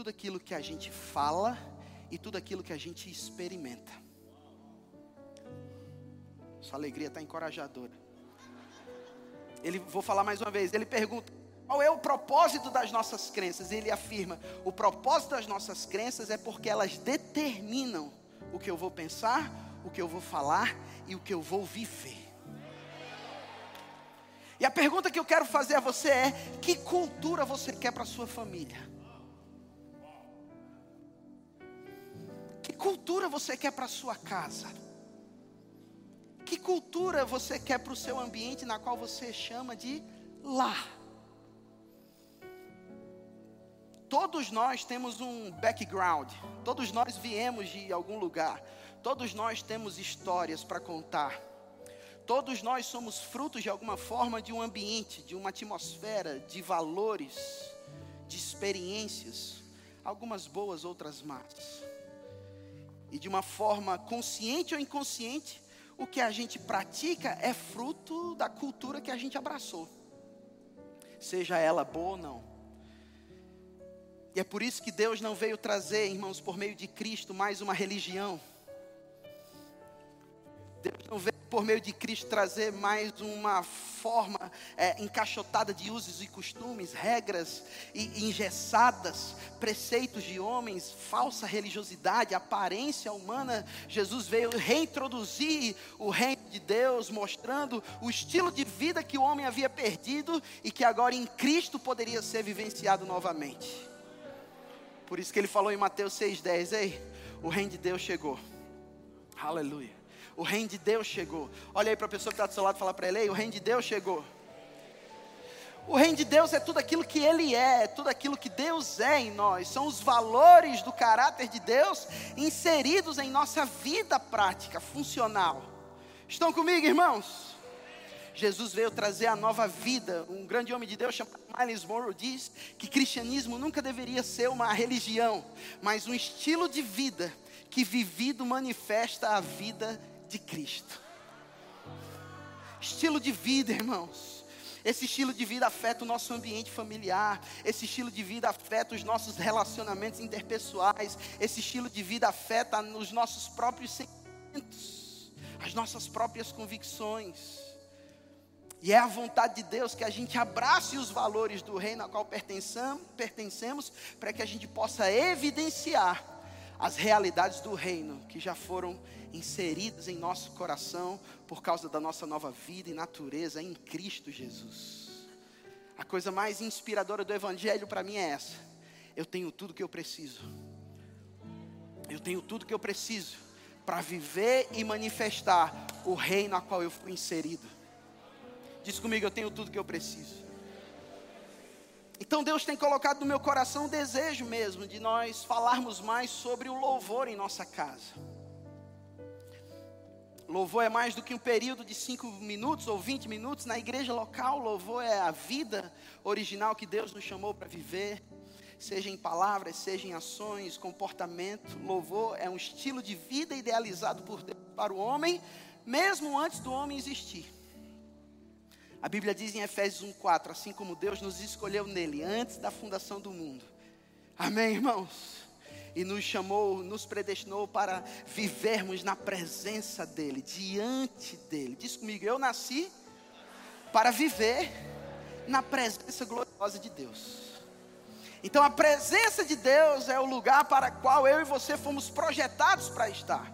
tudo aquilo que a gente fala e tudo aquilo que a gente experimenta. Sua alegria está encorajadora. Ele, vou falar mais uma vez. Ele pergunta: qual é o propósito das nossas crenças? Ele afirma: o propósito das nossas crenças é porque elas determinam o que eu vou pensar, o que eu vou falar e o que eu vou viver. E a pergunta que eu quero fazer a você é: que cultura você quer para sua família? Cultura você quer para sua casa? Que cultura você quer para o seu ambiente na qual você chama de lar? Todos nós temos um background, todos nós viemos de algum lugar, todos nós temos histórias para contar. Todos nós somos frutos de alguma forma de um ambiente, de uma atmosfera, de valores, de experiências, algumas boas, outras más. E de uma forma consciente ou inconsciente, o que a gente pratica é fruto da cultura que a gente abraçou, seja ela boa ou não. E é por isso que Deus não veio trazer, irmãos, por meio de Cristo, mais uma religião. Deus não veio por meio de Cristo trazer mais uma forma é, encaixotada de usos e costumes, regras e engessadas, preceitos de homens, falsa religiosidade, aparência humana. Jesus veio reintroduzir o reino de Deus, mostrando o estilo de vida que o homem havia perdido e que agora em Cristo poderia ser vivenciado novamente. Por isso que ele falou em Mateus 6,10: Ei, o reino de Deus chegou. Aleluia. O reino de Deus chegou. Olha aí para a pessoa que está do seu lado e fala para ele: Ei, o reino de Deus chegou. O reino de Deus é tudo aquilo que Ele é, é tudo aquilo que Deus é em nós, são os valores do caráter de Deus inseridos em nossa vida prática, funcional. Estão comigo, irmãos? Jesus veio trazer a nova vida. Um grande homem de Deus chamado Miles Monroe diz que cristianismo nunca deveria ser uma religião, mas um estilo de vida que vivido manifesta a vida de Cristo. Estilo de vida, irmãos. Esse estilo de vida afeta o nosso ambiente familiar, esse estilo de vida afeta os nossos relacionamentos interpessoais, esse estilo de vida afeta os nossos próprios sentimentos, as nossas próprias convicções. E é a vontade de Deus que a gente abrace os valores do reino ao qual pertencemos, para que a gente possa evidenciar as realidades do reino que já foram inseridas em nosso coração por causa da nossa nova vida e natureza em Cristo Jesus. A coisa mais inspiradora do Evangelho para mim é essa: eu tenho tudo que eu preciso. Eu tenho tudo que eu preciso para viver e manifestar o reino a qual eu fui inserido. Diz comigo, eu tenho tudo que eu preciso. Então Deus tem colocado no meu coração o desejo mesmo de nós falarmos mais sobre o louvor em nossa casa. Louvor é mais do que um período de cinco minutos ou vinte minutos na igreja local. Louvor é a vida original que Deus nos chamou para viver, seja em palavras, seja em ações, comportamento. Louvor é um estilo de vida idealizado por Deus para o homem, mesmo antes do homem existir. A Bíblia diz em Efésios 1:4, assim como Deus nos escolheu nele antes da fundação do mundo. Amém, irmãos. E nos chamou, nos predestinou para vivermos na presença dele, diante dele. Diz comigo, eu nasci para viver na presença gloriosa de Deus. Então a presença de Deus é o lugar para o qual eu e você fomos projetados para estar.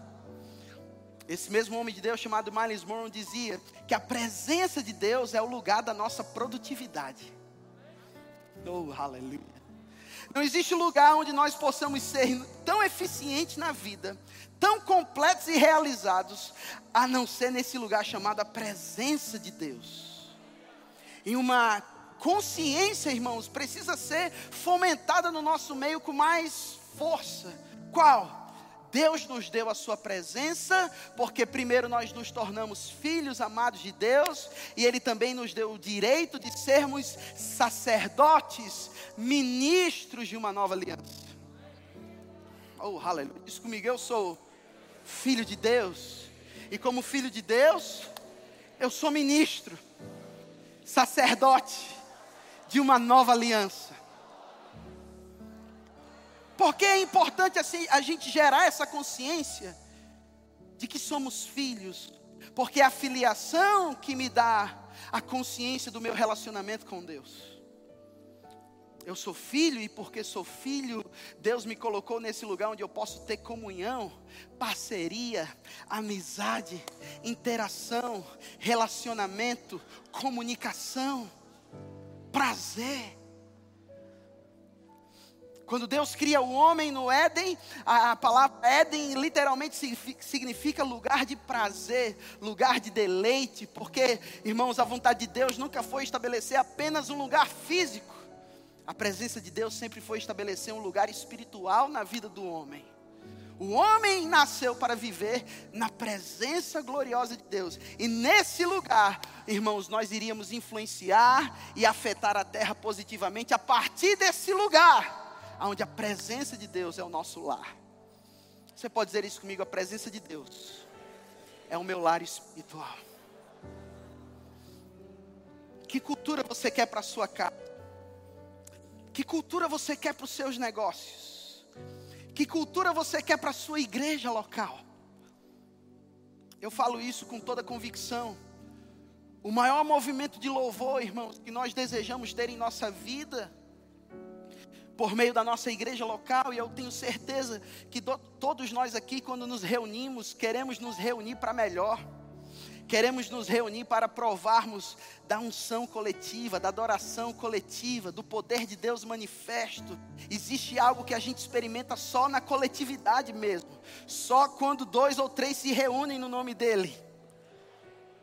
Esse mesmo homem de Deus chamado Miles Monroe dizia que a presença de Deus é o lugar da nossa produtividade. Oh, aleluia. Não existe lugar onde nós possamos ser tão eficientes na vida, tão completos e realizados, a não ser nesse lugar chamado a presença de Deus. E uma consciência, irmãos, precisa ser fomentada no nosso meio com mais força. Qual? Deus nos deu a Sua presença, porque primeiro nós nos tornamos filhos amados de Deus, e Ele também nos deu o direito de sermos sacerdotes, ministros de uma nova aliança. Oh, aleluia. Diz comigo, eu sou filho de Deus, e como filho de Deus, eu sou ministro, sacerdote de uma nova aliança. Por que é importante assim a gente gerar essa consciência de que somos filhos? Porque é a filiação que me dá a consciência do meu relacionamento com Deus. Eu sou filho e porque sou filho, Deus me colocou nesse lugar onde eu posso ter comunhão, parceria, amizade, interação, relacionamento, comunicação, prazer. Quando Deus cria o homem no Éden, a, palavra Éden literalmente significa lugar de prazer, lugar de deleite, porque, irmãos, a vontade de Deus nunca foi estabelecer apenas um lugar físico. A presença de Deus sempre foi estabelecer um lugar espiritual na vida do homem. O homem nasceu para viver na presença gloriosa de Deus. E nesse lugar, irmãos, nós iríamos influenciar e afetar a terra positivamente a partir desse lugar, onde a presença de Deus é o nosso lar. Você pode dizer isso comigo? A presença de Deus é o meu lar espiritual. Que cultura você quer para a sua casa? Que cultura você quer para os seus negócios? Que cultura você quer para a sua igreja local? Eu falo isso com toda convicção. O maior movimento de louvor, irmãos, que nós desejamos ter em nossa vida, por meio da nossa igreja local, e eu tenho certeza que do, todos nós aqui, quando nos reunimos, queremos nos reunir para melhor. Queremos nos reunir para provarmos da unção coletiva, da adoração coletiva, do poder de Deus manifesto. Existe algo que a gente experimenta só na coletividade mesmo, só quando dois ou três se reúnem no nome dEle.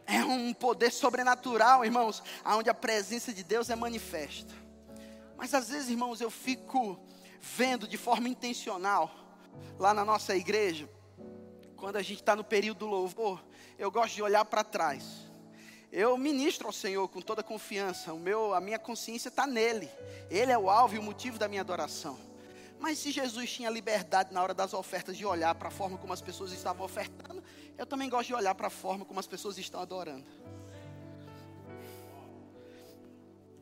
É um poder sobrenatural, irmãos, onde a presença de Deus é manifesta. Mas às vezes, irmãos, eu fico vendo de forma intencional, lá na nossa igreja, quando a gente está no período do louvor, eu gosto de olhar para trás. Eu ministro ao Senhor com toda confiança. O meu, a minha consciência está nele. Ele é o alvo e o motivo da minha adoração. Mas se Jesus tinha liberdade na hora das ofertas de olhar para a forma como as pessoas estavam ofertando, eu também gosto de olhar para a forma como as pessoas estão adorando.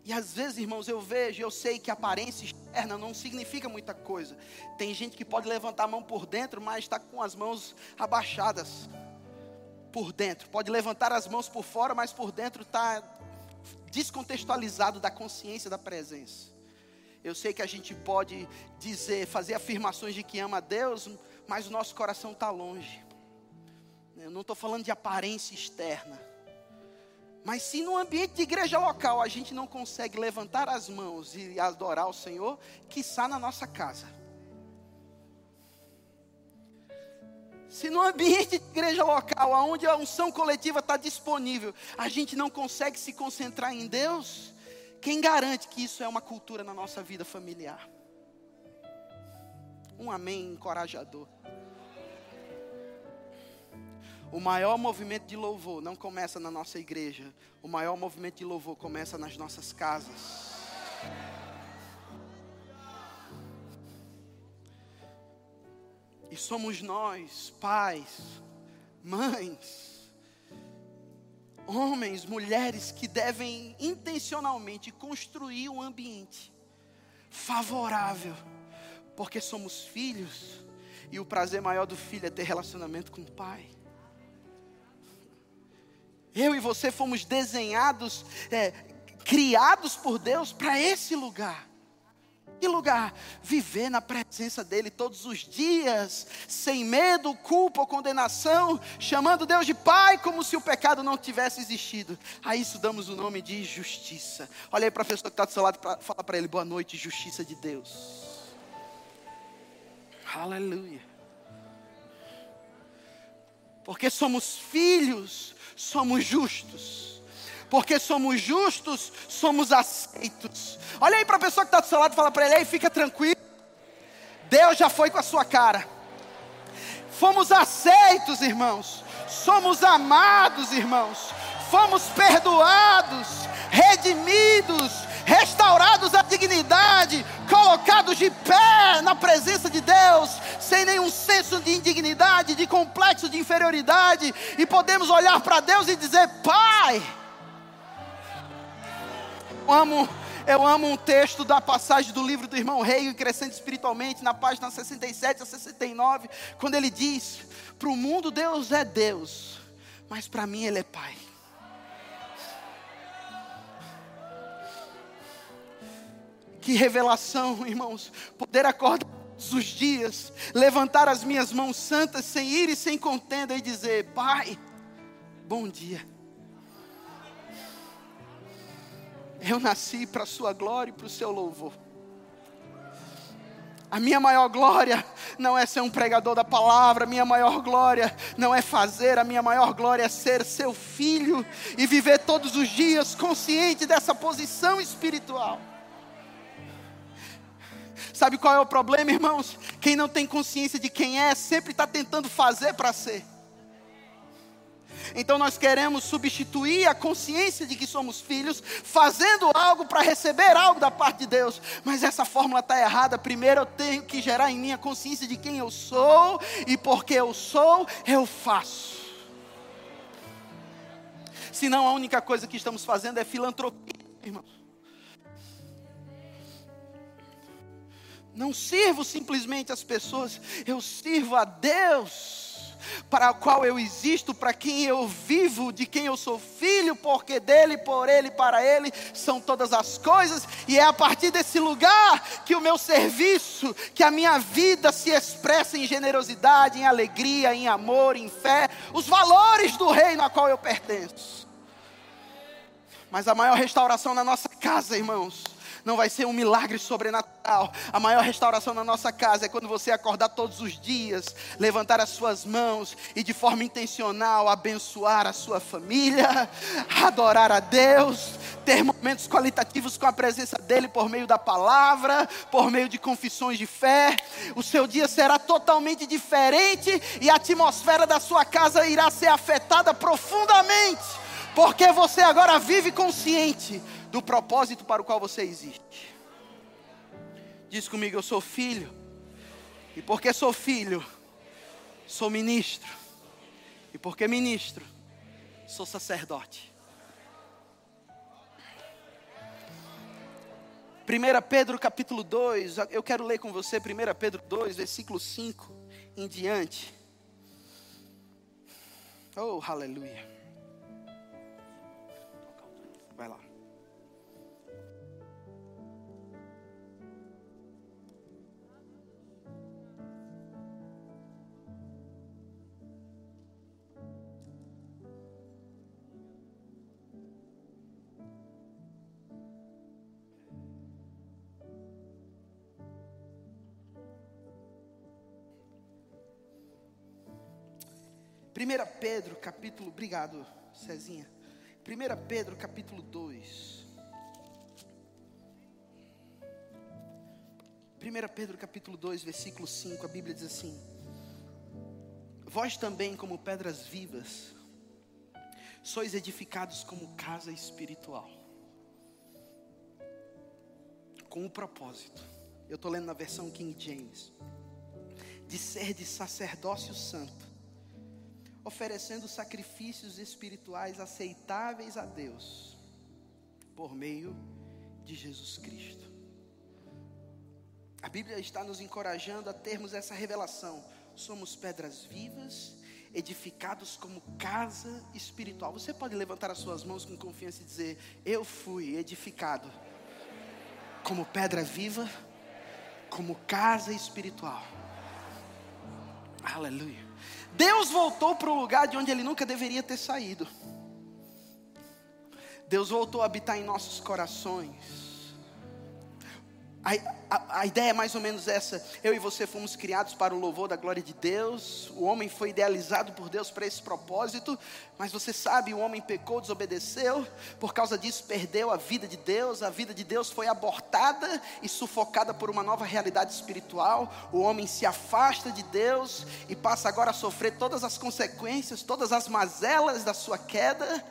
E às vezes, irmãos, eu vejo, eu sei que aparência externa não significa muita coisa. Tem gente que pode levantar a mão por dentro, mas está com as mãos abaixadas por dentro. Pode levantar as mãos por fora, mas por dentro está descontextualizado da consciência da presença. Eu sei que a gente pode dizer, fazer afirmações de que ama a Deus, mas o nosso coração está longe. Eu não estou falando de aparência externa. Mas se no ambiente de igreja local a gente não consegue levantar as mãos e adorar o Senhor, quiçá na nossa casa. Se no ambiente de igreja local, onde a unção coletiva está disponível, a gente não consegue se concentrar em Deus, quem garante que isso é uma cultura na nossa vida familiar? Um amém encorajador. O maior movimento de louvor não começa na nossa igreja. O maior movimento de louvor começa nas nossas casas. E somos nós, pais, mães, homens, mulheres, que devem intencionalmente construir um ambiente favorável, porque somos filhos, e o prazer maior do filho é ter relacionamento com o pai. Eu e você fomos desenhados, é, criados por Deus para esse lugar. Que lugar? Viver na presença dEle todos os dias, sem medo, culpa ou condenação, chamando Deus de Pai como se o pecado não tivesse existido. A isso damos o nome de justiça. Olha aí para a pessoa que está do seu lado, pra, fala para ele: boa noite, justiça de Deus. Aleluia. Porque somos filhos somos justos. Porque somos justos, somos aceitos. Olha aí para a pessoa que está do seu lado e fala para ele: aí, fica tranquilo. Deus já foi com a sua cara. Fomos aceitos, irmãos. Somos amados, irmãos. Fomos perdoados, redimidos, restaurados à dignidade, colocados de pé na presença de Deus, sem nenhum senso de indignidade, de complexo de inferioridade, e podemos olhar para Deus e dizer: Pai, eu amo, Eu amo um texto da passagem do livro do irmão Rei Crescendo Espiritualmente, na página 67 a 69, quando ele diz: Para o mundo Deus é Deus, mas para mim Ele é Pai. Que revelação, irmãos, poder acordar todos os dias, levantar as minhas mãos santas sem ir e sem contenda e dizer: Pai, bom dia. Eu nasci para a sua glória e para o seu louvor. A minha maior glória não é ser um pregador da palavra, a minha maior glória não é fazer, a minha maior glória é ser seu filho e viver todos os dias consciente dessa posição espiritual. Sabe qual é o problema, irmãos? Quem não tem consciência de quem é, sempre está tentando fazer para ser. Então nós queremos substituir a consciência de que somos filhos, fazendo algo para receber algo da parte de Deus. Mas essa fórmula está errada. Primeiro eu tenho que gerar em mim a consciência de quem eu sou, e porque eu sou, eu faço. Senão a única coisa que estamos fazendo é filantropia, irmãos. Não sirvo simplesmente as pessoas, eu sirvo a Deus para o qual eu existo, para quem eu vivo, de quem eu sou filho, porque dele, por ele, para ele são todas as coisas, e é a partir desse lugar que o meu serviço, que a minha vida se expressa em generosidade, em alegria, em amor, em fé, os valores do reino a qual eu pertenço. Mas a maior restauração na nossa casa, irmãos, não vai ser um milagre sobrenatural. A maior restauração na nossa casa é quando você acordar todos os dias, levantar as suas mãos e de forma intencional abençoar a sua família, adorar a Deus, ter momentos qualitativos com a presença dEle por meio da palavra, por meio de confissões de fé. O seu dia será totalmente diferente e a atmosfera da sua casa irá ser afetada profundamente, porque você agora vive consciente do propósito para o qual você existe. Diz comigo, eu sou filho. E porque sou filho, sou ministro. E porque ministro, sou sacerdote. 1 Pedro capítulo 2, eu quero ler com você 1 Pedro 2, versículo 5 em diante. Oh, aleluia. Vai lá. 1 Pedro, capítulo, obrigado, Cezinha. 1 Pedro, capítulo 2. 1 Pedro, capítulo 2, versículo 5, a Bíblia diz assim: Vós também, como pedras vivas, sois edificados como casa espiritual, com o propósito, eu estou lendo na versão King James, de ser de sacerdócio santo oferecendo sacrifícios espirituais aceitáveis a Deus, por meio de Jesus Cristo. A Bíblia está nos encorajando a termos essa revelação. Somos pedras vivas, edificados como casa espiritual. Você pode levantar as suas mãos com confiança e dizer: Eu fui edificado como pedra viva, como casa espiritual. Aleluia. Deus voltou para o lugar de onde ele nunca deveria ter saído. Deus voltou a habitar em nossos corações. A, a, a, ideia é mais ou menos essa. Eu e você fomos criados para o louvor da glória de Deus. O homem foi idealizado por Deus para esse propósito. Mas você sabe, o homem pecou, desobedeceu. Por causa disso, perdeu a vida de Deus. A vida de Deus foi abortada e sufocada por uma nova realidade espiritual. O homem se afasta de Deus e passa agora a sofrer todas as consequências, todas as mazelas da sua queda.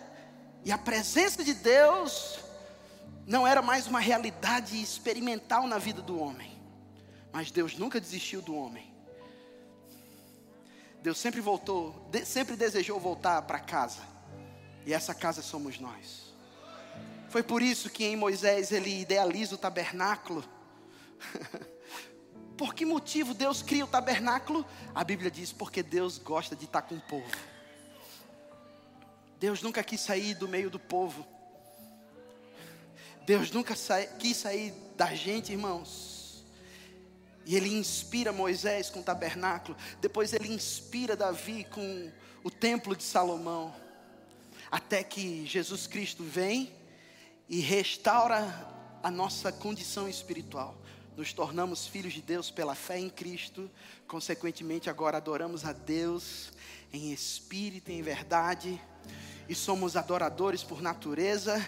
E a presença de Deus não era mais uma realidade experimental na vida do homem. Mas Deus nunca desistiu do homem. Deus sempre voltou, sempre desejou voltar para casa. E essa casa somos nós. Foi por isso que em Moisés ele idealiza o tabernáculo. Por que motivo Deus cria o tabernáculo? A Bíblia diz: porque Deus gosta de estar com o povo. Deus nunca quis sair do meio do povo. Deus nunca quis sair da gente, irmãos. E ele inspira Moisés com o tabernáculo. Depois ele inspira Davi com o templo de Salomão. Até que Jesus Cristo vem e restaura a nossa condição espiritual. Nos tornamos filhos de Deus pela fé em Cristo. Consequentemente, agora adoramos a Deus em espírito e em verdade e somos adoradores por natureza,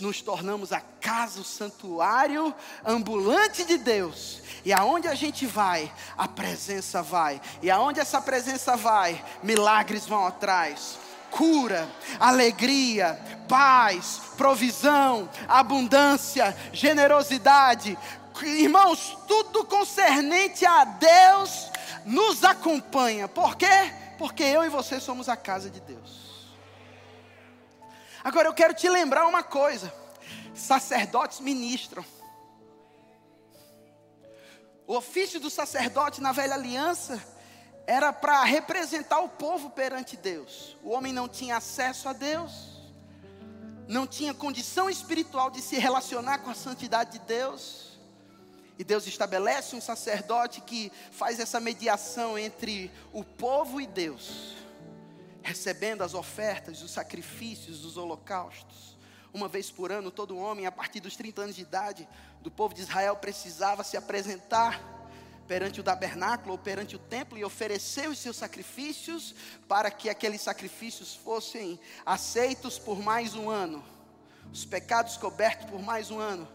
nos tornamos a casa, o santuário ambulante de Deus. E aonde a gente vai, a presença vai. E aonde essa presença vai, milagres vão atrás. Cura, alegria, paz, provisão, abundância, generosidade. Irmãos, tudo concernente a Deus nos acompanha. Por quê? Porque eu e você somos a casa de Deus. Agora eu quero te lembrar uma coisa: sacerdotes ministram. O ofício do sacerdote na velha aliança era para representar o povo perante Deus. O homem não tinha acesso a Deus, não tinha condição espiritual de se relacionar com a santidade de Deus. E Deus estabelece um sacerdote que faz essa mediação entre o povo e Deus recebendo as ofertas, os sacrifícios, os holocaustos. Uma vez por ano, todo homem, a partir dos 30 anos de idade, do povo de Israel, precisava se apresentar perante o tabernáculo ou perante o templo e oferecer os seus sacrifícios para que aqueles sacrifícios fossem aceitos por mais um ano, os pecados cobertos por mais um ano.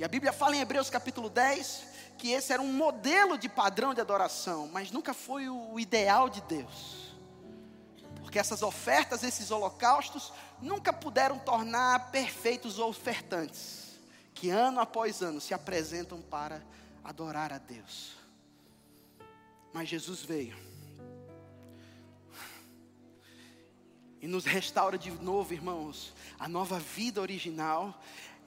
E a Bíblia fala em Hebreus capítulo 10 que esse era um modelo de padrão de adoração, mas nunca foi o ideal de Deus. Porque essas ofertas, esses holocaustos, nunca puderam tornar perfeitos ofertantes, que ano após ano se apresentam para adorar a Deus. Mas Jesus veio e nos restaura de novo, irmãos, a nova vida original.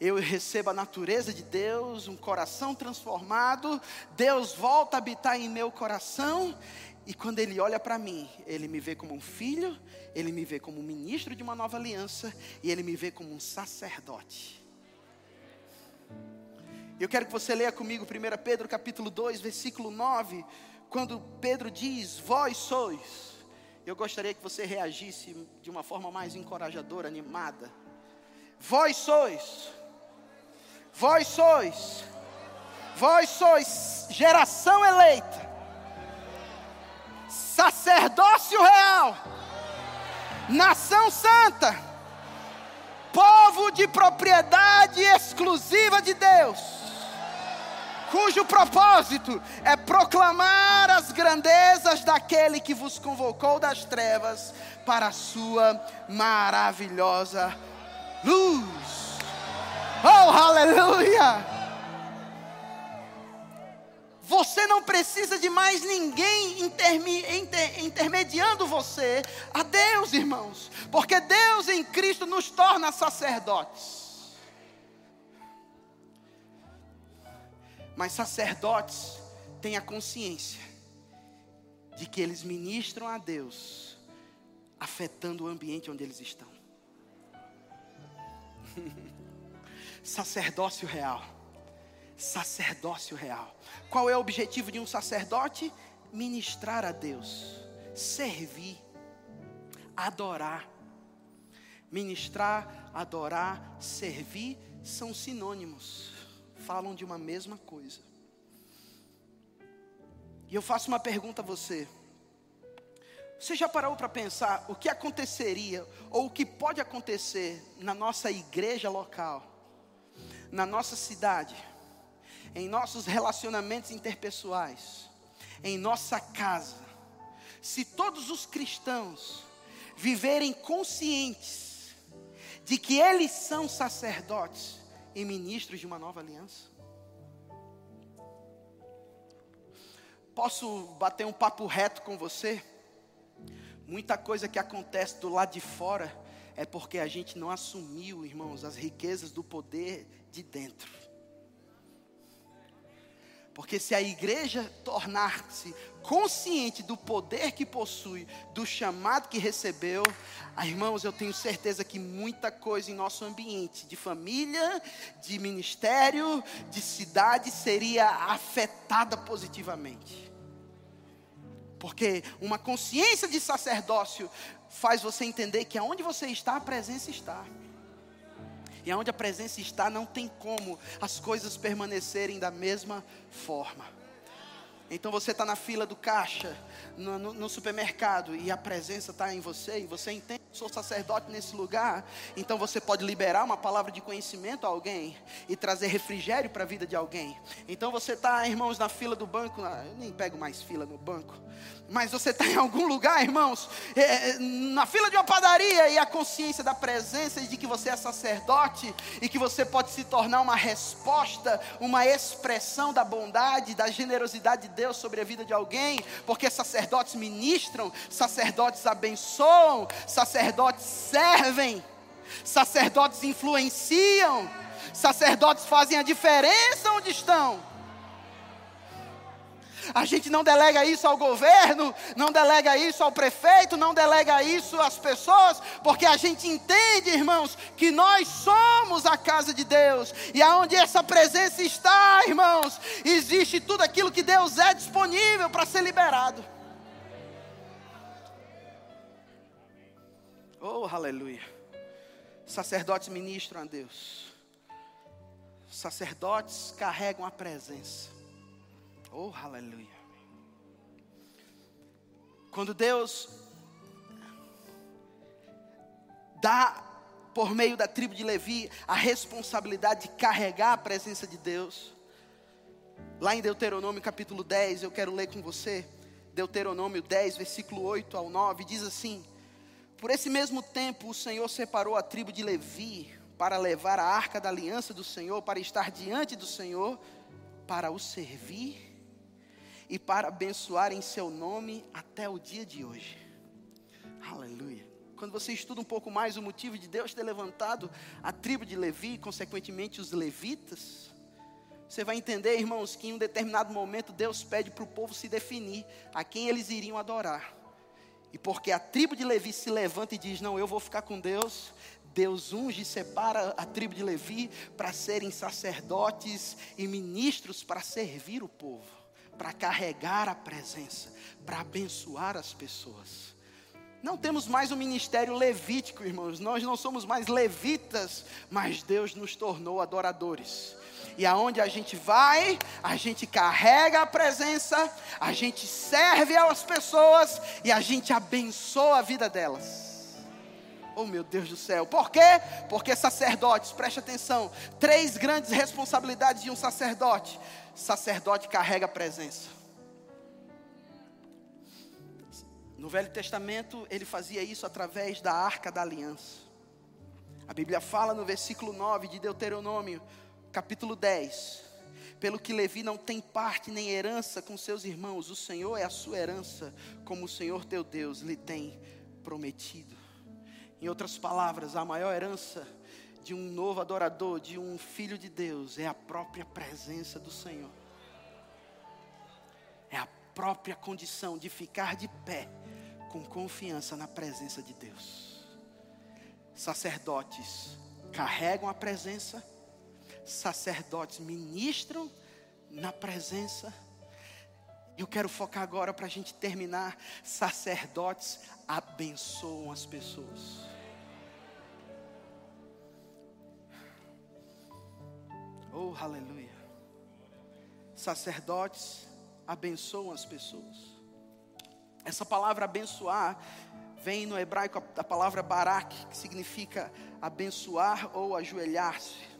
Eu recebo a natureza de Deus, um coração transformado. Deus volta a habitar em meu coração e quando ele olha para mim, ele me vê como um filho, ele me vê como um ministro de uma nova aliança e ele me vê como um sacerdote. Eu quero que você leia comigo 1 Pedro capítulo 2, versículo 9, quando Pedro diz: Vós sois. Eu gostaria que você reagisse de uma forma mais encorajadora, animada. Vós sois. Vós sois. Vós sois geração eleita sacerdócio real, nação santa, povo de propriedade exclusiva de Deus, cujo propósito é proclamar as grandezas daquele que vos convocou das trevas para a sua maravilhosa luz. Oh, aleluia! Você não precisa de mais ninguém inter, intermediando você a Deus, irmãos, porque Deus em Cristo nos torna sacerdotes. Mas sacerdotes têm a consciência de que eles ministram a Deus, afetando o ambiente onde eles estão. Sacerdócio real sacerdócio real. Qual é o objetivo de um sacerdote? Ministrar a Deus, servir, adorar. Ministrar, adorar, servir são sinônimos, falam de uma mesma coisa. E eu faço uma pergunta a você. Você já parou para pensar o que aconteceria ou o que pode acontecer na nossa igreja local, na nossa cidade? em nossos relacionamentos interpessoais, em nossa casa, se todos os cristãos viverem conscientes de que eles são sacerdotes e ministros de uma nova aliança? Posso bater um papo reto com você? Muita coisa que acontece do lado de fora é porque a gente não assumiu, irmãos, as riquezas do poder de dentro. Porque se a igreja tornar-se consciente do poder que possui, do chamado que recebeu, ah, irmãos, eu tenho certeza que muita coisa em nosso ambiente, de família, de ministério, de cidade, seria afetada positivamente. Porque uma consciência de sacerdócio faz você entender que aonde você está, a presença está. E aonde a presença está, não tem como as coisas permanecerem da mesma forma. Então você está na fila do caixa, no, no, no supermercado, e a presença está em você, e você entende que sou sacerdote nesse lugar, então você pode liberar uma palavra de conhecimento a alguém e trazer refrigério para a vida de alguém. Então você está, irmãos, na fila do banco, eu nem pego mais fila no banco, mas você está em algum lugar, irmãos, é, é, na fila de uma padaria e a consciência da presença de que você é sacerdote e que você pode se tornar uma resposta, uma expressão da bondade, da generosidade de Deus sobre a vida de alguém, porque sacerdotes ministram, sacerdotes abençoam, sacerdotes servem, sacerdotes influenciam, sacerdotes fazem a diferença onde estão. A gente não delega isso ao governo, não delega isso ao prefeito, não delega isso às pessoas, porque a gente entende, irmãos, que nós somos a casa de Deus, e aonde essa presença está, irmãos, existe tudo aquilo que Deus é disponível para ser liberado. Oh, aleluia. Sacerdotes ministram a Deus. Sacerdotes carregam a presença. Oh, aleluia. Quando Deus dá por meio da tribo de Levi a responsabilidade de carregar a presença de Deus. Lá em Deuteronômio capítulo 10, eu quero ler com você. Deuteronômio 10, versículo 8 ao 9, diz assim: Por esse mesmo tempo o Senhor separou a tribo de Levi para levar a arca da aliança do Senhor, para estar diante do Senhor, para o servir e para abençoar em seu nome até o dia de hoje. Aleluia. Quando você estuda um pouco mais o motivo de Deus ter levantado a tribo de Levi, e consequentemente os levitas, você vai entender, irmãos, que em um determinado momento Deus pede para o povo se definir a quem eles iriam adorar. E porque a tribo de Levi se levanta e diz: Não, eu vou ficar com Deus, Deus unge e separa a tribo de Levi para serem sacerdotes e ministros para servir o povo para carregar a presença, para abençoar as pessoas. Não temos mais um ministério levítico, irmãos. Nós não somos mais levitas, mas Deus nos tornou adoradores. E aonde a gente vai, a gente carrega a presença, a gente serve às pessoas e a gente abençoa a vida delas. Oh meu Deus do céu. Por quê? Porque sacerdotes, preste atenção, três grandes responsabilidades de um sacerdote sacerdote carrega a presença. No Velho Testamento, ele fazia isso através da arca da aliança. A Bíblia fala no versículo 9 de Deuteronômio, capítulo 10: Pelo que Levi não tem parte nem herança com seus irmãos, o Senhor é a sua herança, como o Senhor teu Deus lhe tem prometido. Em outras palavras, a maior herança de um novo adorador, de um filho de Deus, é a própria presença do Senhor. É a própria condição de ficar de pé com confiança na presença de Deus. Sacerdotes carregam a presença, sacerdotes ministram na presença. Eu quero focar agora para a gente terminar. Sacerdotes abençoam as pessoas. Oh, aleluia. Sacerdotes abençoam as pessoas. Essa palavra abençoar vem no hebraico da palavra barak, que significa abençoar ou ajoelhar-se.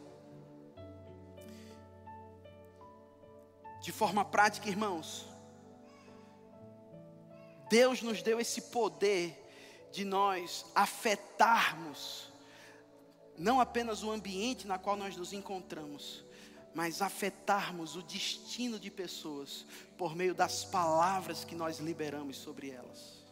De forma prática, irmãos, Deus nos deu esse poder de nós afetarmos não apenas o ambiente na qual nós nos encontramos, mas afetarmos o destino de pessoas por meio das palavras que nós liberamos sobre elas.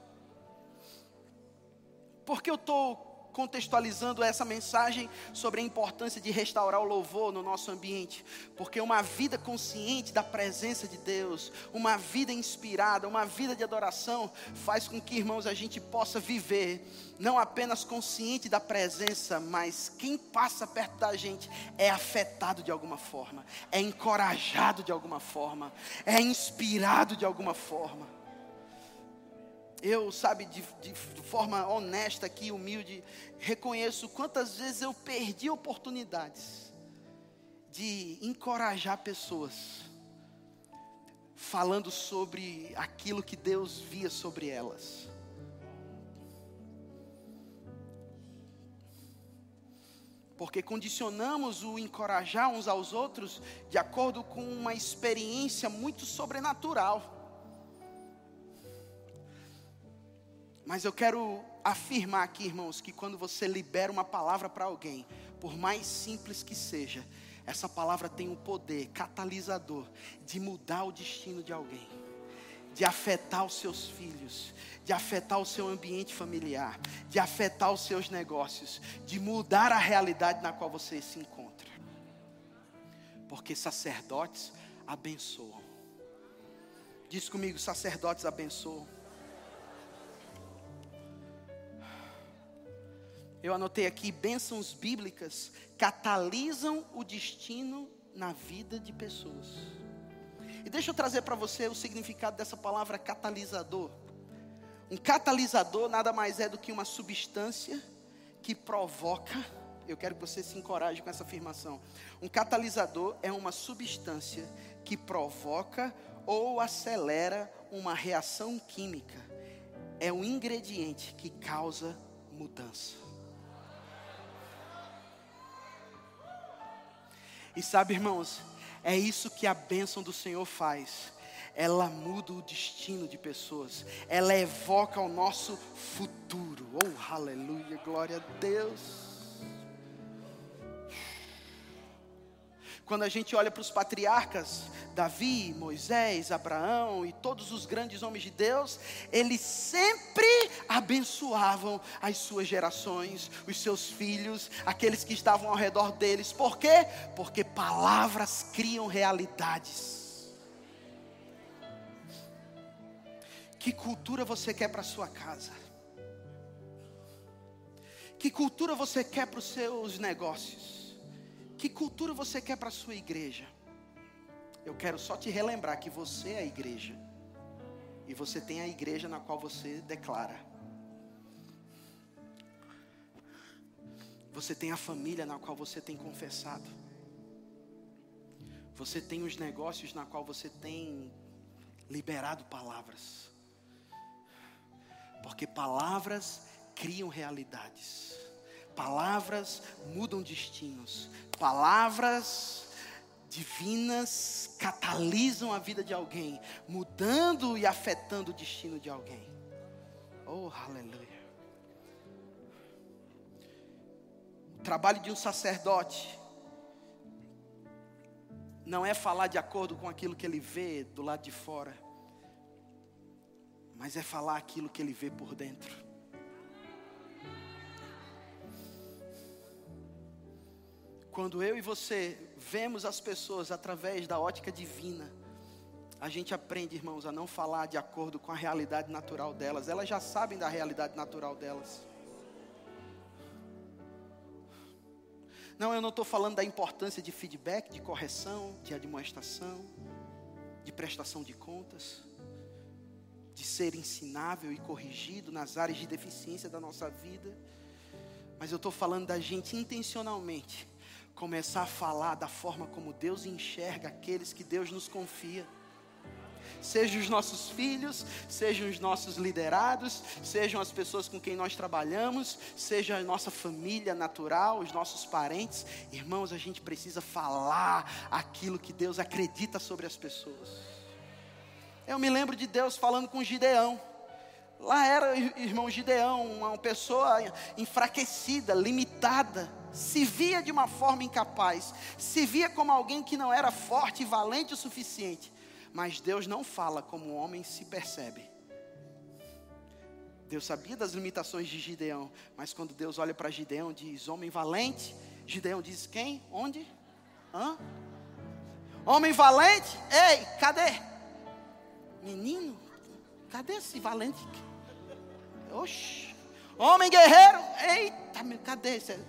Por que eu estou contextualizando essa mensagem sobre a importância de restaurar o louvor no nosso ambiente, porque uma vida consciente da presença de Deus, uma vida inspirada, uma vida de adoração, faz com que, irmãos, a gente possa viver não apenas consciente da presença, mas quem passa perto da gente é afetado de alguma forma, é encorajado de alguma forma, é inspirado de alguma forma. Eu, sabe, de, de, de forma honesta aqui, humilde, reconheço quantas vezes eu perdi oportunidades de encorajar pessoas, falando sobre aquilo que Deus via sobre elas. Porque condicionamos o encorajar uns aos outros de acordo com uma experiência muito sobrenatural. Mas eu quero afirmar aqui, irmãos, que quando você libera uma palavra para alguém, por mais simples que seja, essa palavra tem o um poder catalisador de mudar o destino de alguém, de afetar os seus filhos, de afetar o seu ambiente familiar, de afetar os seus negócios, de mudar a realidade na qual você se encontra. Porque sacerdotes abençoam. Diz comigo, sacerdotes abençoam. Eu anotei aqui, bênçãos bíblicas catalisam o destino na vida de pessoas. E deixa eu trazer para você o significado dessa palavra catalisador. Um catalisador nada mais é do que uma substância que provoca. Eu quero que você se encoraje com essa afirmação. Um catalisador é uma substância que provoca ou acelera uma reação química. É um ingrediente que causa mudança. E sabe, irmãos, é isso que a bênção do Senhor faz. Ela muda o destino de pessoas. Ela evoca o nosso futuro. Oh, aleluia, glória a Deus. Quando a gente olha para os patriarcas, Davi, Moisés, Abraão e todos os grandes homens de Deus, eles sempre abençoavam as suas gerações, os seus filhos, aqueles que estavam ao redor deles. Por quê? Porque palavras criam realidades. Que cultura você quer para sua casa? Que cultura você quer para os seus negócios? Que cultura você quer para a sua igreja? Eu quero só te relembrar que você é a igreja. E você tem a igreja na qual você declara. Você tem a família na qual você tem confessado. Você tem os negócios na qual você tem liberado palavras. Porque palavras criam realidades. Palavras mudam destinos. Palavras divinas catalisam a vida de alguém, mudando e afetando o destino de alguém. Oh, aleluia. O trabalho de um sacerdote não é falar de acordo com aquilo que ele vê do lado de fora, mas é falar aquilo que ele vê por dentro. Quando eu e você vemos as pessoas através da ótica divina, a gente aprende, irmãos, a não falar de acordo com a realidade natural delas. Elas já sabem da realidade natural delas. Não, eu não estou falando da importância de feedback, de correção, de admoestação, de prestação de contas, de ser ensinável e corrigido nas áreas de deficiência da nossa vida. Mas eu estou falando da gente intencionalmente começar a falar da forma como Deus enxerga aqueles que Deus nos confia. Sejam os nossos filhos, sejam os nossos liderados, sejam as pessoas com quem nós trabalhamos, seja a nossa família natural, os nossos parentes. Irmãos, a gente precisa falar aquilo que Deus acredita sobre as pessoas. Eu me lembro de Deus falando com Gideão. Lá era irmão Gideão, uma pessoa enfraquecida, limitada se via de uma forma incapaz, se via como alguém que não era forte e valente o suficiente. Mas Deus não fala como o homem se percebe. Deus sabia das limitações de Gideão, mas quando Deus olha para Gideão, diz: Homem valente. Gideão diz: Quem? Onde? Hã? Homem valente? Ei, cadê? Menino, cadê esse valente? Oxi. Homem guerreiro? Eita, cadê esse?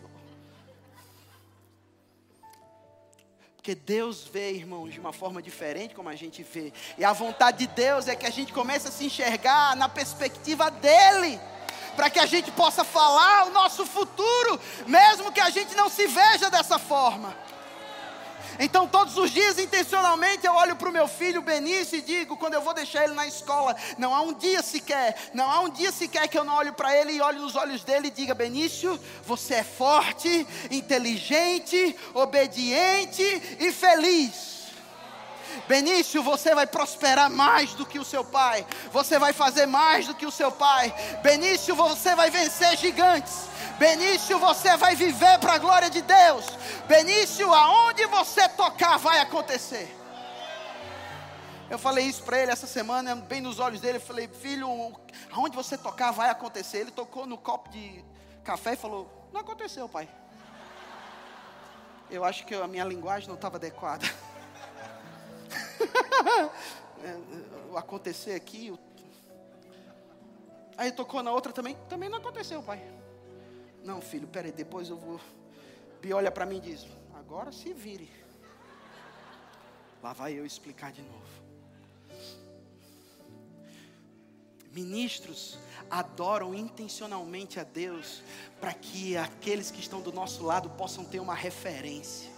Porque Deus vê, irmãos, de uma forma diferente como a gente vê. E a vontade de Deus é que a gente comece a se enxergar na perspectiva dEle. Para que a gente possa falar o nosso futuro, mesmo que a gente não se veja dessa forma. Então, todos os dias, intencionalmente, eu olho para o meu filho Benício e digo, quando eu vou deixar ele na escola, não há um dia sequer, não há um dia sequer que eu não olho para ele e olho nos olhos dele e diga: Benício, você é forte, inteligente, obediente e feliz. Benício, você vai prosperar mais do que o seu pai. Você vai fazer mais do que o seu pai. Benício, você vai vencer gigantes. Benício, você vai viver para a glória de Deus. Benício, aonde você tocar vai acontecer. Eu falei isso para ele essa semana, bem nos olhos dele. Eu falei, filho, aonde você tocar vai acontecer. Ele tocou no copo de café e falou: Não aconteceu, pai. Eu acho que a minha linguagem não estava adequada. É, o acontecer aqui. Aí tocou na outra também. Também não aconteceu, pai. Não, filho, peraí, depois eu vou. Bia olha para mim e diz: Agora se vire. Lá vai eu explicar de novo. Ministros adoram intencionalmente a Deus para que aqueles que estão do nosso lado possam ter uma referência.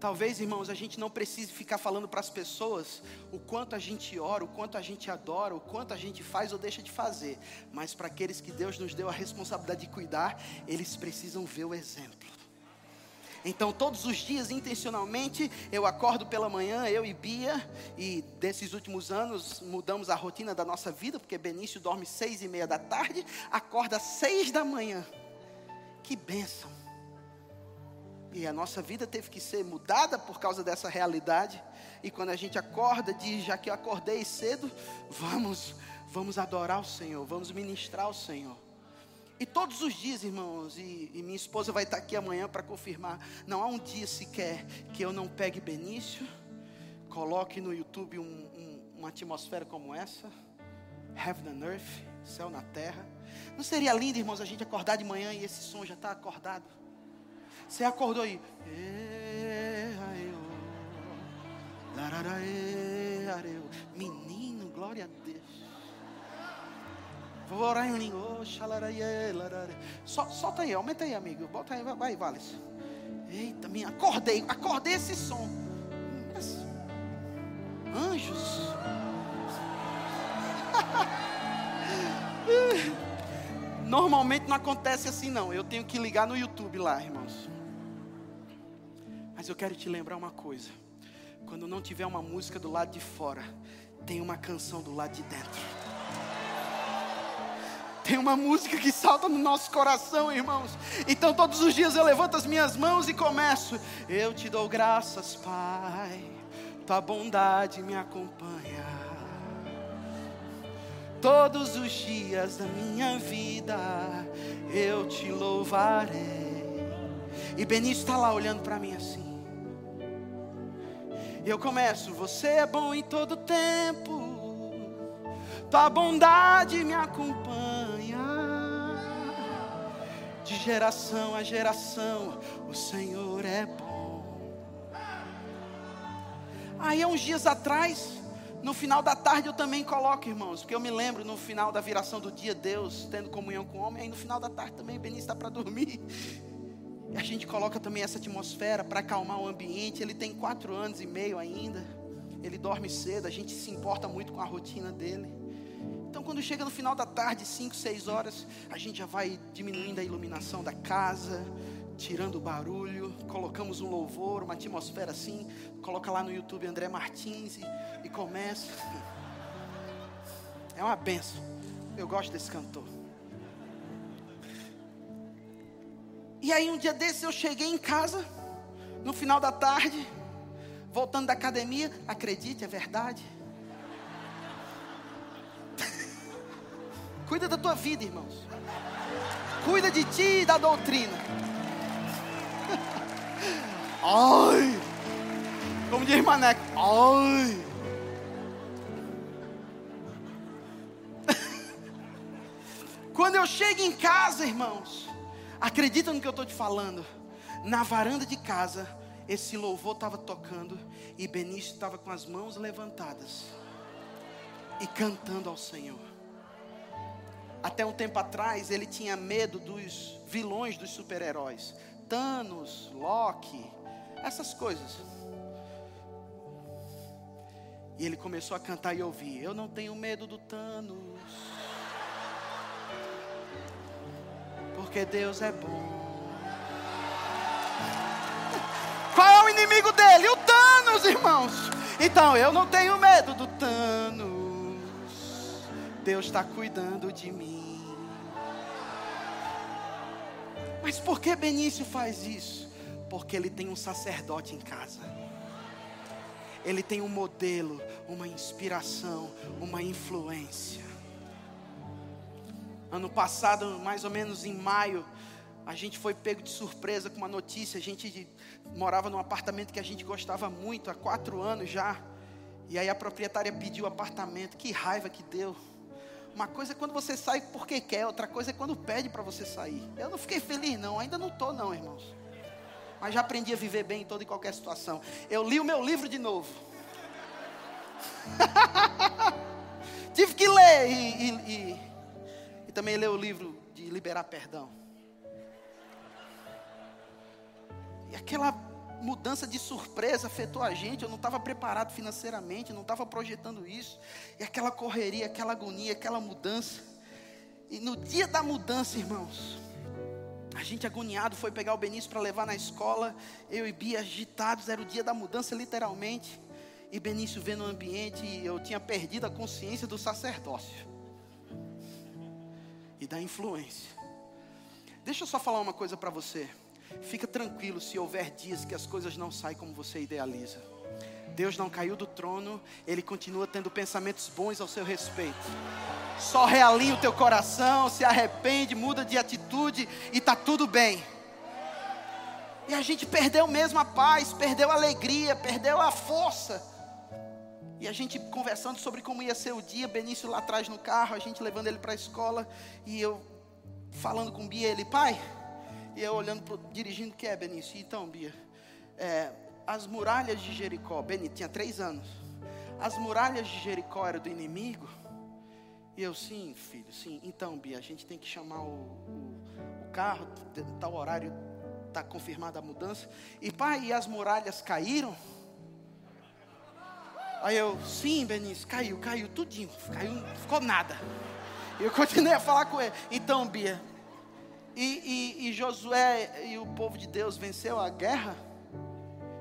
Talvez, irmãos, a gente não precise ficar falando para as pessoas o quanto a gente ora, o quanto a gente adora, o quanto a gente faz ou deixa de fazer. Mas para aqueles que Deus nos deu a responsabilidade de cuidar, eles precisam ver o exemplo. Então, todos os dias, intencionalmente, eu acordo pela manhã, eu e Bia, e desses últimos anos mudamos a rotina da nossa vida, porque Benício dorme seis e meia da tarde, acorda seis da manhã. Que bênção! E a nossa vida teve que ser mudada por causa dessa realidade. E quando a gente acorda, diz: já que eu acordei cedo, vamos, vamos adorar o Senhor, vamos ministrar o Senhor. E todos os dias, irmãos, e, e minha esposa vai estar aqui amanhã para confirmar. Não há um dia sequer que eu não pegue Benício, coloque no YouTube um, um, uma atmosfera como essa, Heaven and Earth, céu na terra. Não seria lindo, irmãos, a gente acordar de manhã e esse som já está acordado? Você acordou aí. Menino, glória a Deus. Vou orar em língua. Sol, solta aí, aumenta aí, amigo. Bota aí, vai, vai, Eita, minha, acordei, acordei esse som. Anjos. Normalmente não acontece assim, não. Eu tenho que ligar no YouTube lá, irmãos. Eu quero te lembrar uma coisa: quando não tiver uma música do lado de fora, tem uma canção do lado de dentro. Tem uma música que salta no nosso coração, irmãos. Então todos os dias eu levanto as minhas mãos e começo. Eu te dou graças, Pai. Tua bondade me acompanha. Todos os dias da minha vida eu te louvarei. E Benício está lá olhando para mim assim. E eu começo, você é bom em todo tempo, tua bondade me acompanha. De geração a geração, o Senhor é bom. Aí, uns dias atrás, no final da tarde eu também coloco, irmãos, porque eu me lembro no final da viração do dia, Deus tendo comunhão com o homem, aí no final da tarde também Benício está para dormir. A gente coloca também essa atmosfera para acalmar o ambiente. Ele tem quatro anos e meio ainda. Ele dorme cedo, a gente se importa muito com a rotina dele. Então, quando chega no final da tarde, 5, 6 horas, a gente já vai diminuindo a iluminação da casa, tirando o barulho, colocamos um louvor, uma atmosfera assim. Coloca lá no YouTube André Martins e, e começa. É uma benção. Eu gosto desse cantor. E aí um dia desse eu cheguei em casa, no final da tarde, voltando da academia, acredite, é verdade. Cuida da tua vida, irmãos. Cuida de ti e da doutrina. Ai! Como diz Maneco, ai! Quando eu chego em casa, irmãos, acredita no que eu estou te falando. Na varanda de casa, esse louvor estava tocando e Benício estava com as mãos levantadas e cantando ao Senhor. Até um tempo atrás, ele tinha medo dos vilões dos super-heróis. Thanos, Loki, essas coisas. E ele começou a cantar e ouvir: Eu não tenho medo do Thanos. Porque Deus é bom. Qual é o inimigo dele? O Thanos, irmãos. Então eu não tenho medo do Thanos. Deus está cuidando de mim. Mas por que Benício faz isso? Porque ele tem um sacerdote em casa. Ele tem um modelo, uma inspiração, uma influência. Ano passado, mais ou menos em maio, a gente foi pego de surpresa com uma notícia. A gente morava num apartamento que a gente gostava muito há quatro anos já. E aí a proprietária pediu o apartamento. Que raiva que deu. Uma coisa é quando você sai porque quer, outra coisa é quando pede para você sair. Eu não fiquei feliz, não, ainda não estou, não, irmãos. Mas já aprendi a viver bem em toda e qualquer situação. Eu li o meu livro de novo. Tive que ler e, e, e e também ler o livro de liberar perdão. E aquela mudança de surpresa afetou a gente. Eu não estava preparado financeiramente, não estava projetando isso. E aquela correria, aquela agonia, aquela mudança. E no dia da mudança, irmãos, a gente agoniado foi pegar o Benício para levar na escola. Eu e Bia agitados, era o dia da mudança, literalmente. E Benício vendo o ambiente, eu tinha perdido a consciência do sacerdócio da influência. Deixa eu só falar uma coisa para você. Fica tranquilo se houver dias que as coisas não saem como você idealiza. Deus não caiu do trono, Ele continua tendo pensamentos bons ao seu respeito. Só realinha o teu coração, se arrepende, muda de atitude e está tudo bem. E a gente perdeu mesmo a paz, perdeu a alegria, perdeu a força. E a gente conversando sobre como ia ser o dia, Benício lá atrás no carro, a gente levando ele para a escola, e eu falando com Bia, ele, pai, e eu olhando, pro, dirigindo, que é Benício? Então, Bia, é, as muralhas de Jericó, Benício tinha três anos, as muralhas de Jericó eram do inimigo, e eu, sim, filho, sim, então, Bia, a gente tem que chamar o, o, o carro, tal horário, está confirmada a mudança, e pai, e as muralhas caíram? Aí eu, sim, Benício, caiu, caiu tudinho, caiu, não ficou nada. Eu continuei a falar com ele. Então, Bia, e, e, e, Josué e o povo de Deus venceu a guerra?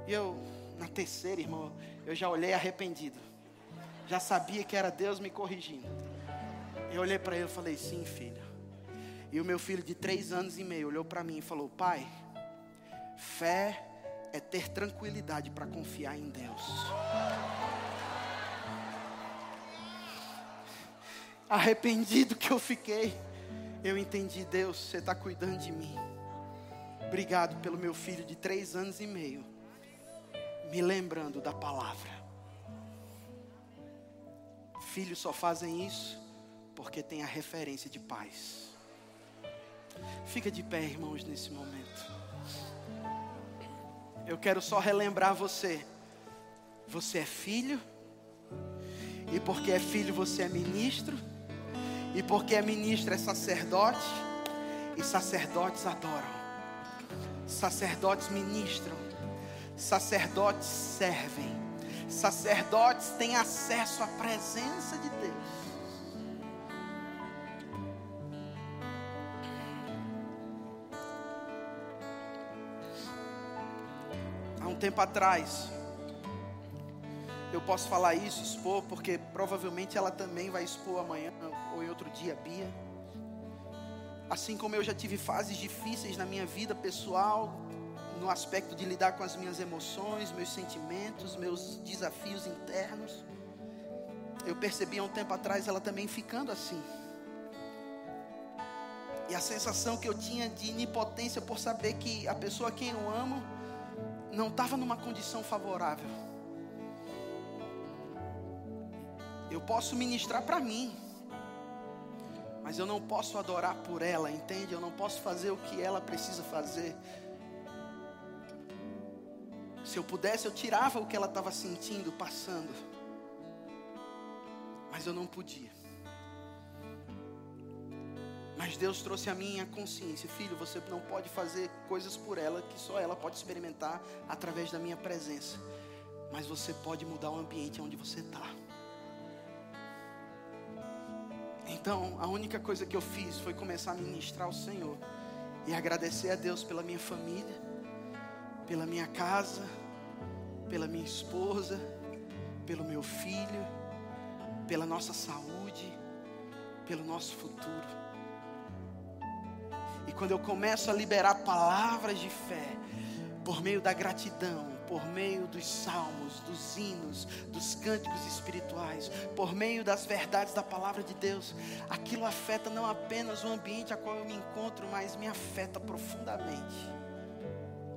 E eu, na terceira, irmão, eu já olhei arrependido. Já sabia que era Deus me corrigindo. Eu olhei para ele e falei, sim, filho. E o meu filho de três anos e meio olhou para mim e falou, pai, fé é ter tranquilidade para confiar em Deus. Arrependido que eu fiquei, eu entendi, Deus, você está cuidando de mim. Obrigado pelo meu filho de três anos e meio, me lembrando da palavra. Filhos só fazem isso porque tem a referência de paz. Fica de pé, irmãos, nesse momento. Eu quero só relembrar você. Você é filho, e porque é filho, você é ministro. E porque é ministro, é sacerdote. E sacerdotes adoram. Sacerdotes ministram. Sacerdotes servem. Sacerdotes têm acesso à presença de Deus. Há um tempo atrás, eu posso falar isso, expor, porque provavelmente ela também vai expor amanhã ou em outro dia, Bia. Assim como eu já tive fases difíceis na minha vida pessoal, no aspecto de lidar com as minhas emoções, meus sentimentos, meus desafios internos. Eu percebi há um tempo atrás ela também ficando assim. E a sensação que eu tinha de inipotência por saber que a pessoa a quem eu amo não estava numa condição favorável. Eu posso ministrar para mim, mas eu não posso adorar por ela, entende? Eu não posso fazer o que ela precisa fazer. Se eu pudesse, eu tirava o que ela estava sentindo, passando, mas eu não podia. Mas Deus trouxe a minha consciência, filho, você não pode fazer coisas por ela que só ela pode experimentar através da minha presença. Mas você pode mudar o ambiente onde você está. Então, a única coisa que eu fiz foi começar a ministrar ao Senhor e agradecer a Deus pela minha família, pela minha casa, pela minha esposa, pelo meu filho, pela nossa saúde, pelo nosso futuro. E quando eu começo a liberar palavras de fé, por meio da gratidão, por meio dos salmos, dos hinos, dos cânticos espirituais, por meio das verdades da palavra de Deus, aquilo afeta não apenas o ambiente a qual eu me encontro, mas me afeta profundamente.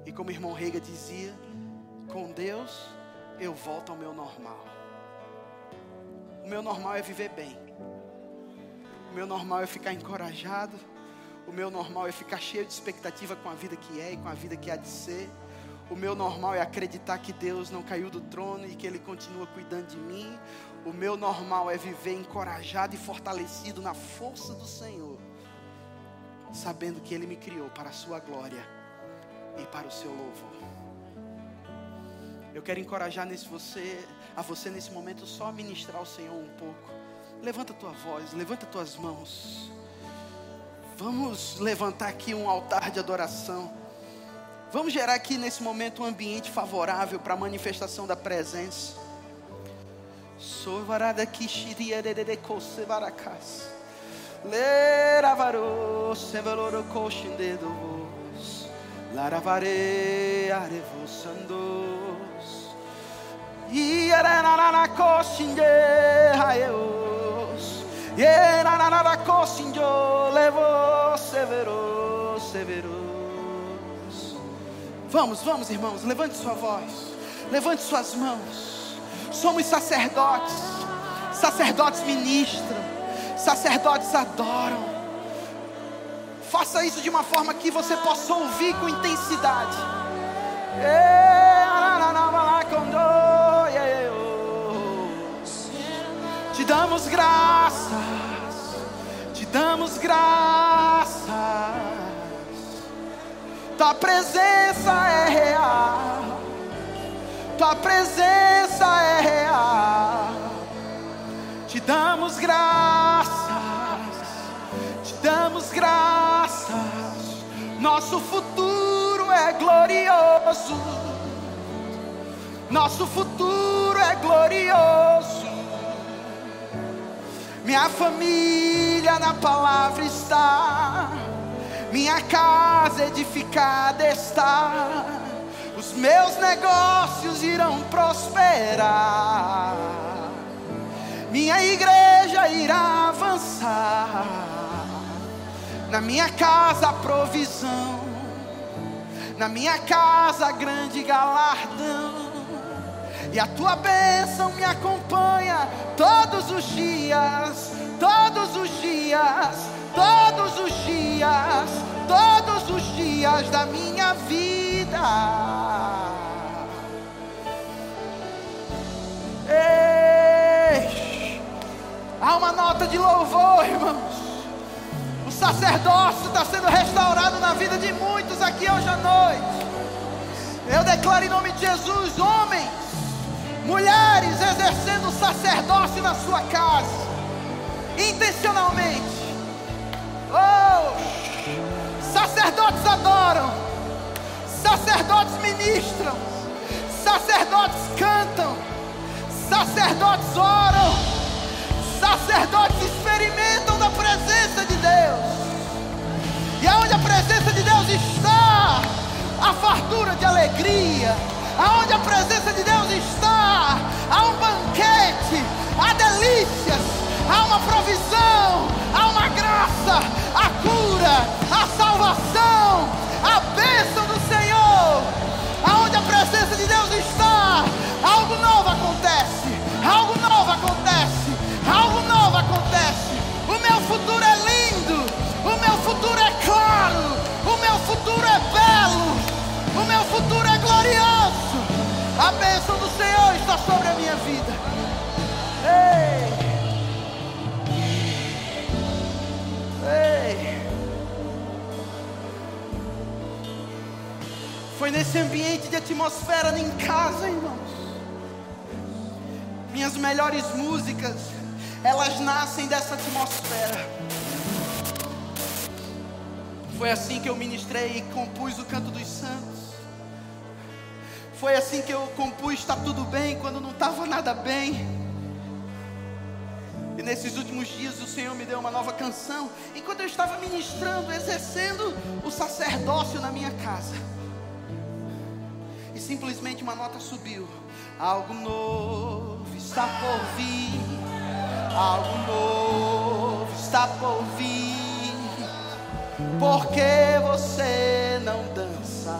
E como o irmão Rega dizia, com Deus eu volto ao meu normal. O meu normal é viver bem. O meu normal é ficar encorajado o meu normal é ficar cheio de expectativa com a vida que é e com a vida que há de ser. O meu normal é acreditar que Deus não caiu do trono e que Ele continua cuidando de mim. O meu normal é viver encorajado e fortalecido na força do Senhor, sabendo que Ele me criou para a Sua glória e para o seu louvor. Eu quero encorajar nesse você, a você nesse momento só ministrar ao Senhor um pouco. Levanta a tua voz, levanta as tuas mãos. Vamos levantar aqui um altar de adoração. Vamos gerar aqui nesse momento um ambiente favorável para a manifestação da presença. Sovarada kishiria de kosevaracas. Leravaro sevaloro koshindedos. Laravare arevosandos. Iaranana koshinde haeos. Vamos, vamos, irmãos, levante sua voz, levante suas mãos. Somos sacerdotes, sacerdotes ministram, sacerdotes adoram. Faça isso de uma forma que você possa ouvir com intensidade. Te damos graças, te damos graças. Tua presença é real, tua presença é real. Te damos graças, te damos graças. Nosso futuro é glorioso. Nosso futuro é glorioso. Minha família na palavra está, minha casa edificada está, os meus negócios irão prosperar, minha igreja irá avançar, na minha casa a provisão, na minha casa grande galardão. E a tua bênção me acompanha todos os dias, todos os dias, todos os dias, todos os dias da minha vida. Ei, há uma nota de louvor, irmãos. O sacerdócio está sendo restaurado na vida de muitos aqui hoje à noite. Eu declaro em nome de Jesus, homens mulheres exercendo sacerdócio na sua casa, intencionalmente. Oh, sacerdotes adoram, sacerdotes ministram, sacerdotes cantam, sacerdotes oram, sacerdotes experimentam da presença de Deus. E aonde a presença de Deus está, há fartura de alegria. Aonde a presença de Deus está, há um banquete, há delícias, há uma provisão, há uma graça, a cura, a salvação, a bênção do Senhor. Aonde a presença de Deus está, algo novo acontece, algo novo acontece, algo novo acontece. O meu futuro é lindo, o meu futuro é claro, o meu futuro é belo, o meu futuro é glorioso. A bênção do Senhor está sobre a minha vida. Foi nesse ambiente de atmosfera em casa, irmãos. Minhas melhores músicas, elas nascem dessa atmosfera. Foi assim que eu ministrei e compus o canto dos santos. Foi assim que eu compus Está Tudo Bem quando não estava nada bem. E nesses últimos dias o Senhor me deu uma nova canção. Enquanto eu estava ministrando, exercendo o sacerdócio na minha casa. Simplesmente uma nota subiu. Algo novo está por vir. Algo novo está por vir. Porque você não dança?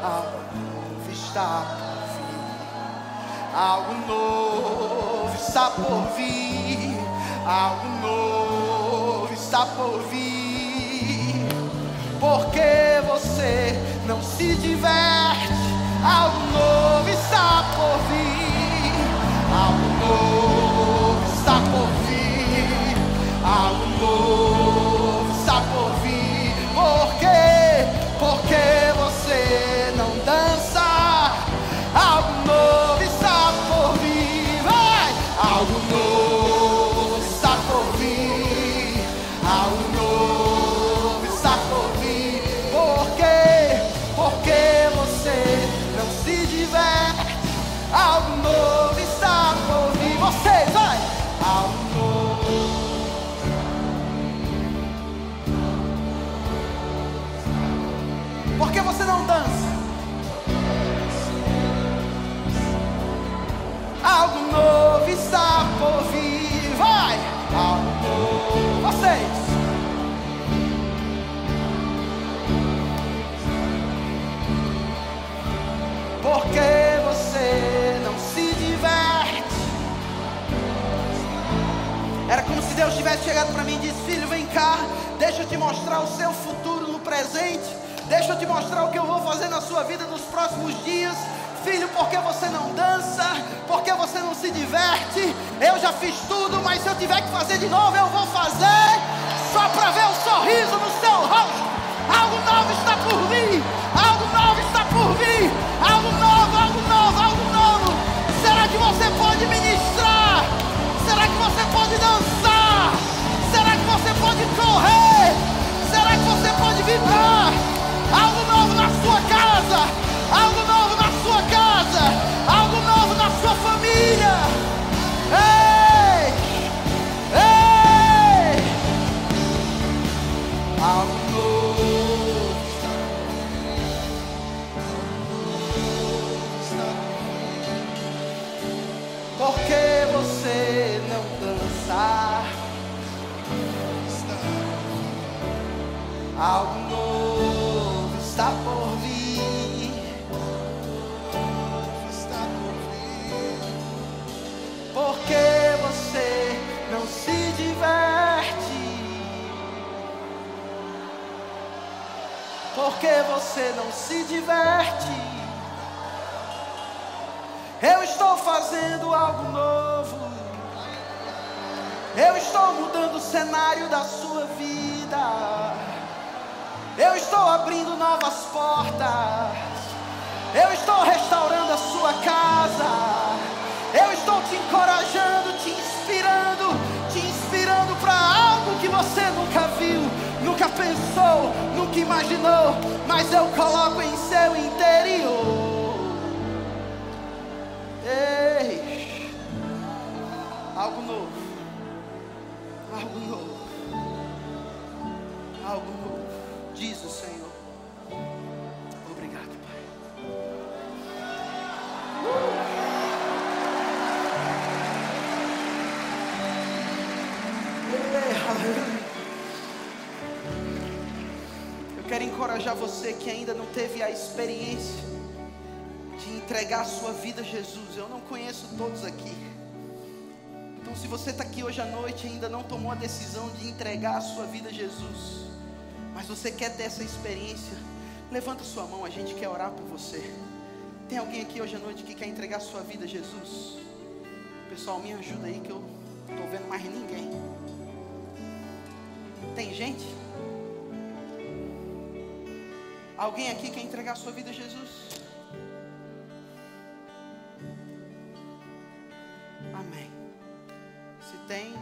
Algo novo está por vir. Algo novo está por vir. Algo novo está por vir. Porque você não se diverte? Algo novo está por vir. Algo novo Algo novo tivesse chegado para mim e disse: Filho, vem cá, deixa eu te mostrar o seu futuro no presente. Deixa eu te mostrar o que eu vou fazer na sua vida nos próximos dias. Filho, porque você não dança? Porque você não se diverte? Eu já fiz tudo, mas se eu tiver que fazer de novo, eu vou fazer. Só para ver o sorriso no seu rosto. Algo novo está por vir. Algo novo está por vir. Algo novo, algo novo, algo novo. Será que você pode ministrar? Será que você pode dançar? Correr? Será que você pode vibrar? Algo novo na sua casa. Algo novo Algo novo está por vir. Está por vir. Por que você não se diverte? Por que você não se diverte? Eu estou fazendo algo novo. Eu estou mudando o cenário da sua vida. Eu estou abrindo novas portas. Eu estou restaurando a sua casa. Eu estou te encorajando, te inspirando, te inspirando para algo que você nunca viu, nunca pensou, nunca imaginou, mas eu coloco em seu interior. Ei, algo novo, algo novo, algo novo, diz o Senhor. Obrigado, Pai. É, Eu quero encorajar você que ainda não teve a experiência de entregar a sua vida a Jesus. Eu não conheço todos aqui. Então, se você está aqui hoje à noite e ainda não tomou a decisão de entregar a sua vida a Jesus, mas você quer ter essa experiência, levanta sua mão, a gente quer orar por você. Tem alguém aqui hoje à noite que quer entregar sua vida a Jesus? Pessoal, me ajuda aí que eu não estou vendo mais ninguém. Tem gente? Alguém aqui quer entregar sua vida a Jesus? Amém. Se tem,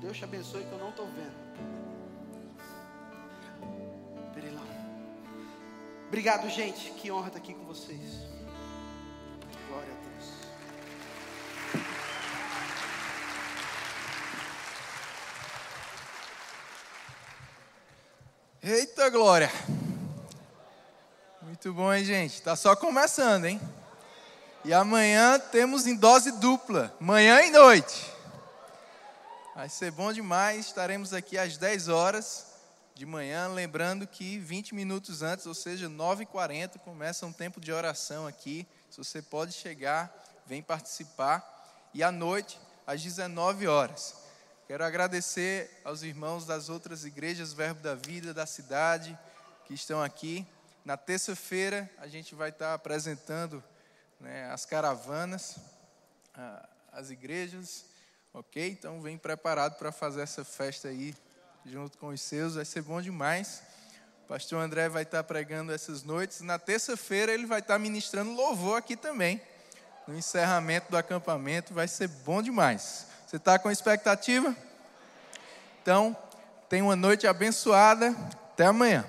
Deus te abençoe que eu não estou vendo. Obrigado, gente. Que honra estar aqui com vocês. Glória a Deus. Eita glória! Muito bom, hein, gente? Tá só começando, hein? E amanhã temos em dose dupla, manhã e noite. Vai ser bom demais. Estaremos aqui às 10 horas de manhã, lembrando que 20 minutos antes, ou seja, 9h40, começa um tempo de oração aqui. Se você pode chegar, vem participar. E à noite, às 19 horas. Quero agradecer aos irmãos das outras igrejas Verbo da Vida da cidade que estão aqui. Na terça-feira, a gente vai estar apresentando né, as caravanas, as igrejas, ok? Então vem preparado para fazer essa festa aí junto com os seus, vai ser bom demais. O pastor André vai estar pregando essas noites. Na terça-feira ele vai estar ministrando louvor aqui também, no encerramento do acampamento, vai ser bom demais. Você está com expectativa? Então, tenha uma noite abençoada. Até amanhã.